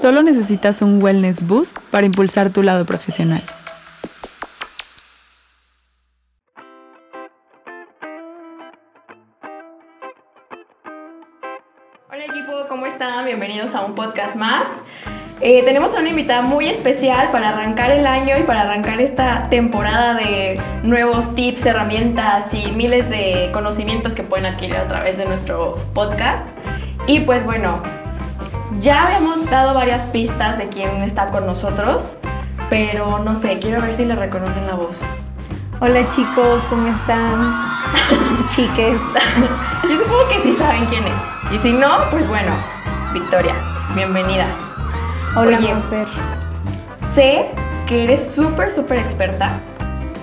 Solo necesitas un wellness boost para impulsar tu lado profesional. Hola equipo, ¿cómo están? Bienvenidos a un podcast más. Eh, tenemos a una invitada muy especial para arrancar el año y para arrancar esta temporada de nuevos tips, herramientas y miles de conocimientos que pueden adquirir a través de nuestro podcast. Y pues bueno, ya habíamos dado varias pistas de quién está con nosotros, pero no sé, quiero ver si le reconocen la voz. Hola chicos, ¿cómo están? Chiques. Yo supongo que sí saben quién es. Y si no, pues bueno, Victoria, bienvenida. Hola, Oye, Fer. Sé que eres súper, súper experta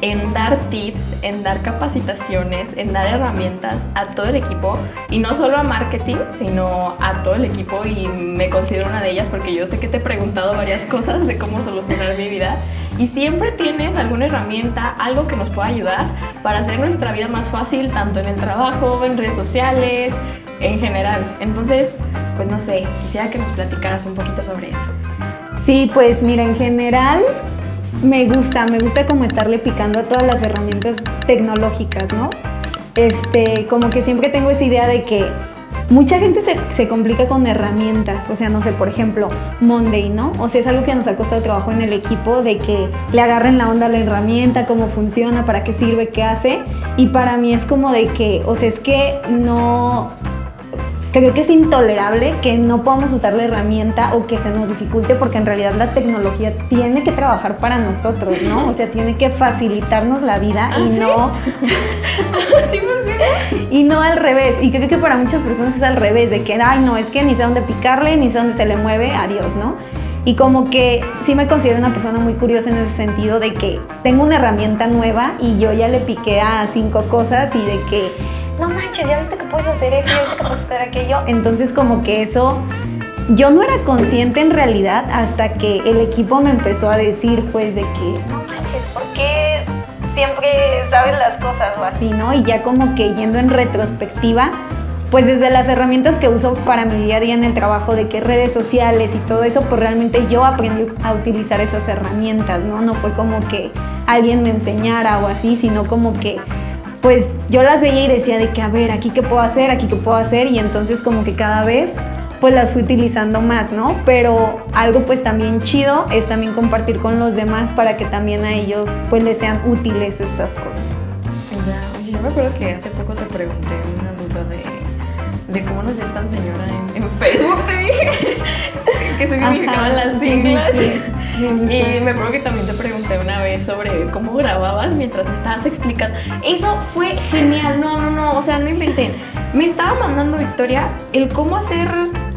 en dar tips, en dar capacitaciones, en dar herramientas a todo el equipo y no solo a marketing, sino a todo el equipo y me considero una de ellas porque yo sé que te he preguntado varias cosas de cómo solucionar mi vida y siempre tienes alguna herramienta, algo que nos pueda ayudar para hacer nuestra vida más fácil, tanto en el trabajo, en redes sociales, en general. Entonces, pues no sé, quisiera que nos platicaras un poquito sobre eso. Sí, pues mira, en general me gusta, me gusta como estarle picando a todas las herramientas tecnológicas, ¿no? Este, como que siempre tengo esa idea de que mucha gente se, se complica con herramientas, o sea, no sé, por ejemplo, Monday, ¿no? O sea, es algo que nos ha costado trabajo en el equipo, de que le agarren la onda a la herramienta, cómo funciona, para qué sirve, qué hace, y para mí es como de que, o sea, es que no, creo que es intolerable que no podamos usar la herramienta o que se nos dificulte porque en realidad la tecnología tiene que trabajar para nosotros, ¿no? O sea, tiene que facilitarnos la vida ¿Ah, y sí? no ¿Sí funciona? y no al revés. Y creo que para muchas personas es al revés, de que, ay, no, es que ni sé dónde picarle, ni sé dónde se le mueve, adiós, ¿no? Y como que sí me considero una persona muy curiosa en ese sentido de que tengo una herramienta nueva y yo ya le piqué a cinco cosas y de que, no manches, ya viste que puedes hacer esto, ya viste que puedes hacer aquello. Entonces como que eso, yo no era consciente en realidad hasta que el equipo me empezó a decir pues de que, no manches, ¿por qué siempre sabes las cosas o así, ¿no? Y ya como que yendo en retrospectiva, pues desde las herramientas que uso para mi día a día en el trabajo, de que redes sociales y todo eso, pues realmente yo aprendí a utilizar esas herramientas, ¿no? No fue como que alguien me enseñara o así, sino como que pues yo las veía y decía de que, a ver, aquí qué puedo hacer, aquí qué puedo hacer, y entonces como que cada vez pues las fui utilizando más, ¿no? Pero algo pues también chido es también compartir con los demás para que también a ellos pues les sean útiles estas cosas. Yo me acuerdo que hace poco te pregunté una duda de, de cómo no ser tan señora en, en Facebook, te dije, qué significaban las siglas. sí, sí. Y me acuerdo que también te pregunté una vez sobre cómo grababas mientras me estabas explicando. Eso fue genial, no, no, no, o sea, no inventé. Me estaba mandando Victoria el cómo hacer,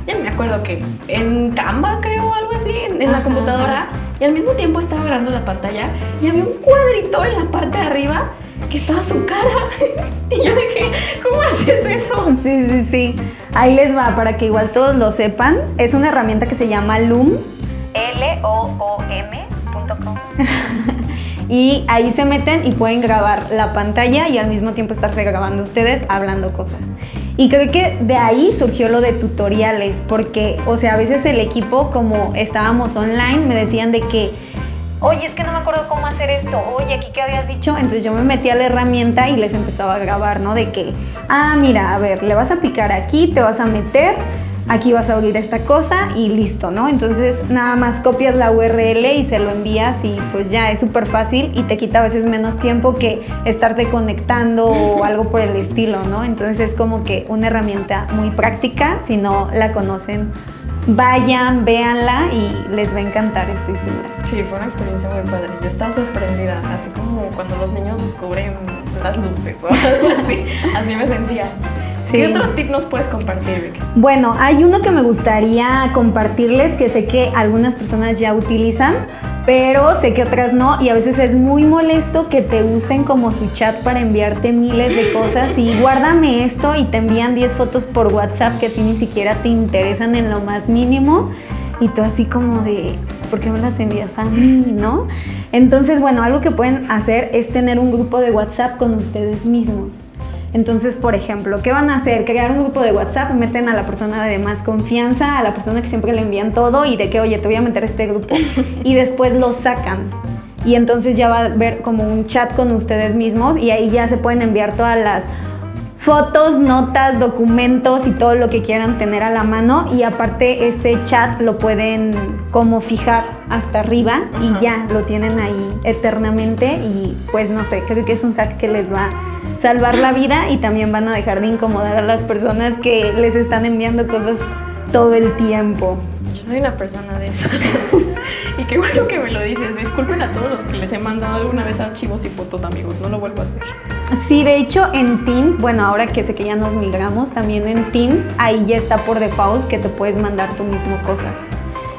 ya no me acuerdo qué, en Canva creo, algo así, en, en la Ajá, computadora. Y al mismo tiempo estaba grabando la pantalla y había un cuadrito en la parte de arriba que estaba su cara. y yo dije, ¿cómo haces eso? Sí, sí, sí. Ahí les va, para que igual todos lo sepan. Es una herramienta que se llama Loom. L-O-O-M.com. y ahí se meten y pueden grabar la pantalla y al mismo tiempo estarse grabando ustedes hablando cosas. Y creo que de ahí surgió lo de tutoriales, porque, o sea, a veces el equipo, como estábamos online, me decían de que, oye, es que no me acuerdo cómo hacer esto, oye, aquí qué habías dicho. Entonces yo me metí a la herramienta y les empezaba a grabar, ¿no? De que, ah, mira, a ver, le vas a picar aquí, te vas a meter, aquí vas a abrir esta cosa y listo, ¿no? Entonces nada más copias la URL y se lo envías y pues ya es súper fácil y te quita a veces menos tiempo que estarte conectando o algo por el estilo, ¿no? Entonces es como que una herramienta muy práctica, si no la conocen. Vayan, véanla y les va a encantar, estoy segura. Sí, fue una experiencia muy padre. Yo estaba sorprendida, así como cuando los niños descubren las luces o algo así. Así me sentía. Sí. ¿Qué otro tip nos puedes compartir, Vic? Bueno, hay uno que me gustaría compartirles que sé que algunas personas ya utilizan, pero sé que otras no y a veces es muy molesto que te usen como su chat para enviarte miles de cosas y guárdame esto y te envían 10 fotos por WhatsApp que a ti ni siquiera te interesan en lo más mínimo y tú así como de, ¿por qué me las envías a mí, no? Entonces, bueno, algo que pueden hacer es tener un grupo de WhatsApp con ustedes mismos. Entonces, por ejemplo, ¿qué van a hacer? Crear un grupo de WhatsApp, meten a la persona de más confianza, a la persona que siempre le envían todo y de que, oye, te voy a meter a este grupo. y después lo sacan. Y entonces ya va a haber como un chat con ustedes mismos y ahí ya se pueden enviar todas las fotos, notas, documentos y todo lo que quieran tener a la mano y aparte ese chat lo pueden como fijar hasta arriba y ya lo tienen ahí eternamente y pues no sé, creo que es un hack que les va a salvar la vida y también van a dejar de incomodar a las personas que les están enviando cosas todo el tiempo. Yo soy una persona de esas. y qué bueno que me lo dices. Disculpen a todos los que les he mandado alguna vez archivos y fotos, amigos. No lo vuelvo a hacer. Sí, de hecho en Teams, bueno, ahora que sé que ya nos migramos, también en Teams, ahí ya está por default que te puedes mandar tú mismo cosas.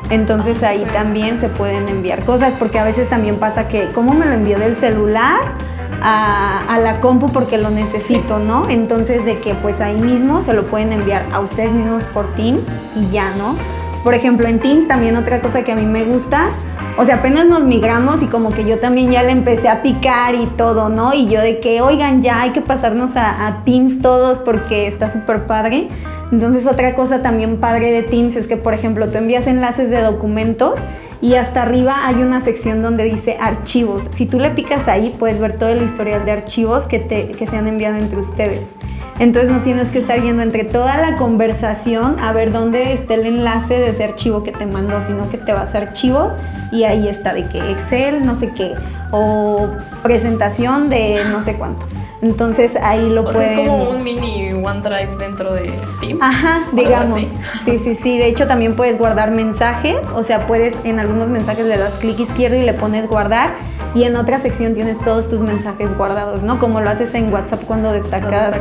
Entonces ahí también se pueden enviar cosas, porque a veces también pasa que, ¿cómo me lo envió del celular? A, a, la compu porque lo necesito, ¿no? Entonces de que pues ahí mismo se lo pueden enviar a ustedes mismos por Teams y ya, ¿no? Por ejemplo, en Teams también otra cosa que a mí me gusta, o sea, apenas nos migramos y como que yo también ya le empecé a picar y todo, ¿no? Y yo de que, oigan, ya hay que pasarnos a, Teams todos porque está súper padre. Entonces otra cosa también padre de Teams es que, por ejemplo, tú envías enlaces de documentos y hasta arriba hay una sección donde dice archivos. Si tú le picas ahí, puedes ver todo el historial de archivos que, te, que se han enviado entre ustedes. Entonces no tienes que estar yendo entre toda la conversación a ver dónde está el enlace de ese archivo que te mandó, sino que te vas a archivos y ahí está de que Excel, no sé qué, o presentación de no sé cuánto. Entonces ahí lo o pueden. Sea, es como un mini OneDrive dentro de Teams. Ajá, digamos. Sí, sí, sí. De hecho, también puedes guardar mensajes. O sea, puedes en algunos mensajes le das clic izquierdo y le pones guardar. Y en otra sección tienes todos tus mensajes guardados, ¿no? Como lo haces en WhatsApp cuando destacas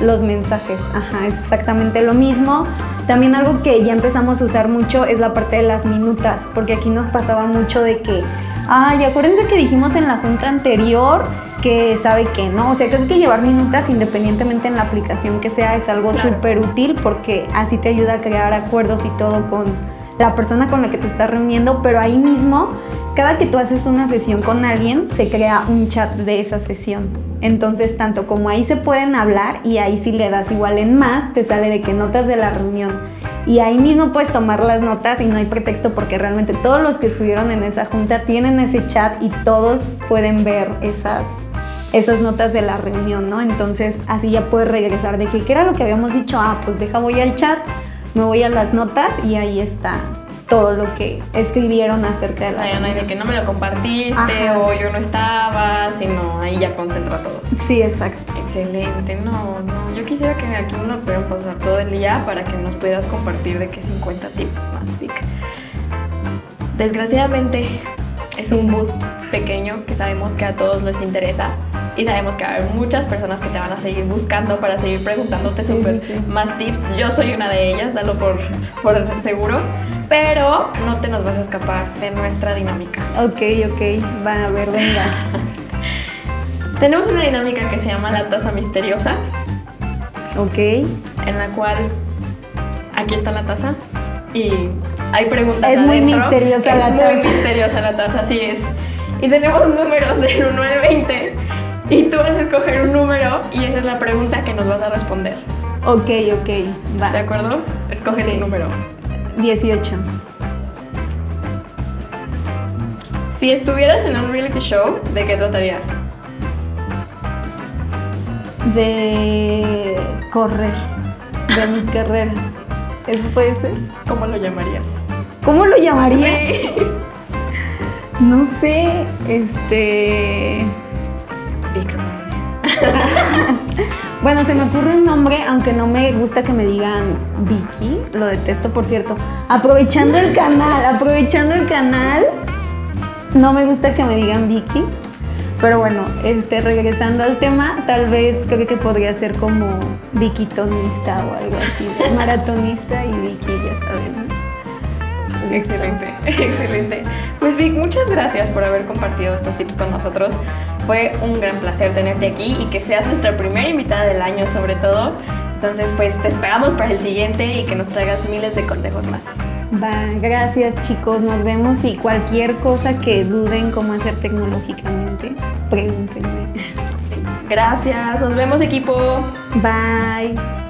los mensajes. Ajá, es exactamente lo mismo. También algo que ya empezamos a usar mucho es la parte de las minutas, porque aquí nos pasaba mucho de que, ay, acuérdense que dijimos en la junta anterior que sabe que no, o sea, creo que llevar minutas independientemente en la aplicación que sea es algo Claro. súper útil porque así te ayuda a crear acuerdos y todo con la persona con la que te estás reuniendo, pero ahí mismo, cada que tú haces una sesión con alguien, se crea un chat de esa sesión. Entonces, tanto como ahí se pueden hablar y ahí si le das igual en más, te sale de que notas de la reunión. Y ahí mismo puedes tomar las notas y no hay pretexto porque realmente todos los que estuvieron en esa junta tienen ese chat y todos pueden ver esas, esas notas de la reunión, ¿no? Entonces así ya puedes regresar de que, ¿qué era lo que habíamos dicho? Ah, pues deja, voy al chat, me voy a las notas y ahí está todo lo que escribieron acerca de O la sea, ya no hay de que no me lo compartiste Ajá. o yo no estaba, sino ahí ya concentra todo. Sí, exacto. Excelente, no, no. Yo quisiera que aquí nos pudieran pasar todo el día para que nos pudieras compartir de que 50 tips más, Vic. Desgraciadamente es un boost pequeño que sabemos que a todos les interesa y sabemos que va a haber muchas personas que te van a seguir buscando para seguir preguntándote súper sí, sí. más tips. Yo soy una de ellas, dalo por, por seguro, pero no te nos vas a escapar de nuestra dinámica. Ok, ok. Va a ver, venga. Tenemos una dinámica que se llama la taza misteriosa. Ok. en la cual aquí está la taza y hay preguntas Es muy misteriosa es la muy taza. misteriosa la taza, así es. Y tenemos números del 1 al 20 y tú vas a escoger un número y esa es la pregunta que nos vas a responder. Ok, ok. Va. ¿De acuerdo? Escoge Ok. tu número. 18. Si estuvieras en un reality show, ¿de qué trataría? De correr. De mis carreras. ¿Eso puede ser? ¿Cómo lo llamarías? ¿Cómo lo llamaría? Sí. No sé. Este. Bueno, se me ocurre un nombre, aunque no me gusta que me digan Vicky. Lo detesto, por cierto. Aprovechando el canal, aprovechando el canal. No me gusta que me digan Vicky. Pero bueno, este, regresando al tema, tal vez creo que podría ser como Viquitonista o algo así. Maratonista y Vicky, ya saben. Excelente, excelente. Pues Vic, muchas gracias por haber compartido estos tips con nosotros. Fue un gran placer tenerte aquí y que seas nuestra primera invitada del año sobre todo. Entonces pues te esperamos para el siguiente y que nos traigas miles de consejos más. Va, gracias chicos, nos vemos y cualquier cosa que duden cómo hacer tecnológicamente, pregúntenme. Gracias, nos vemos equipo. Bye.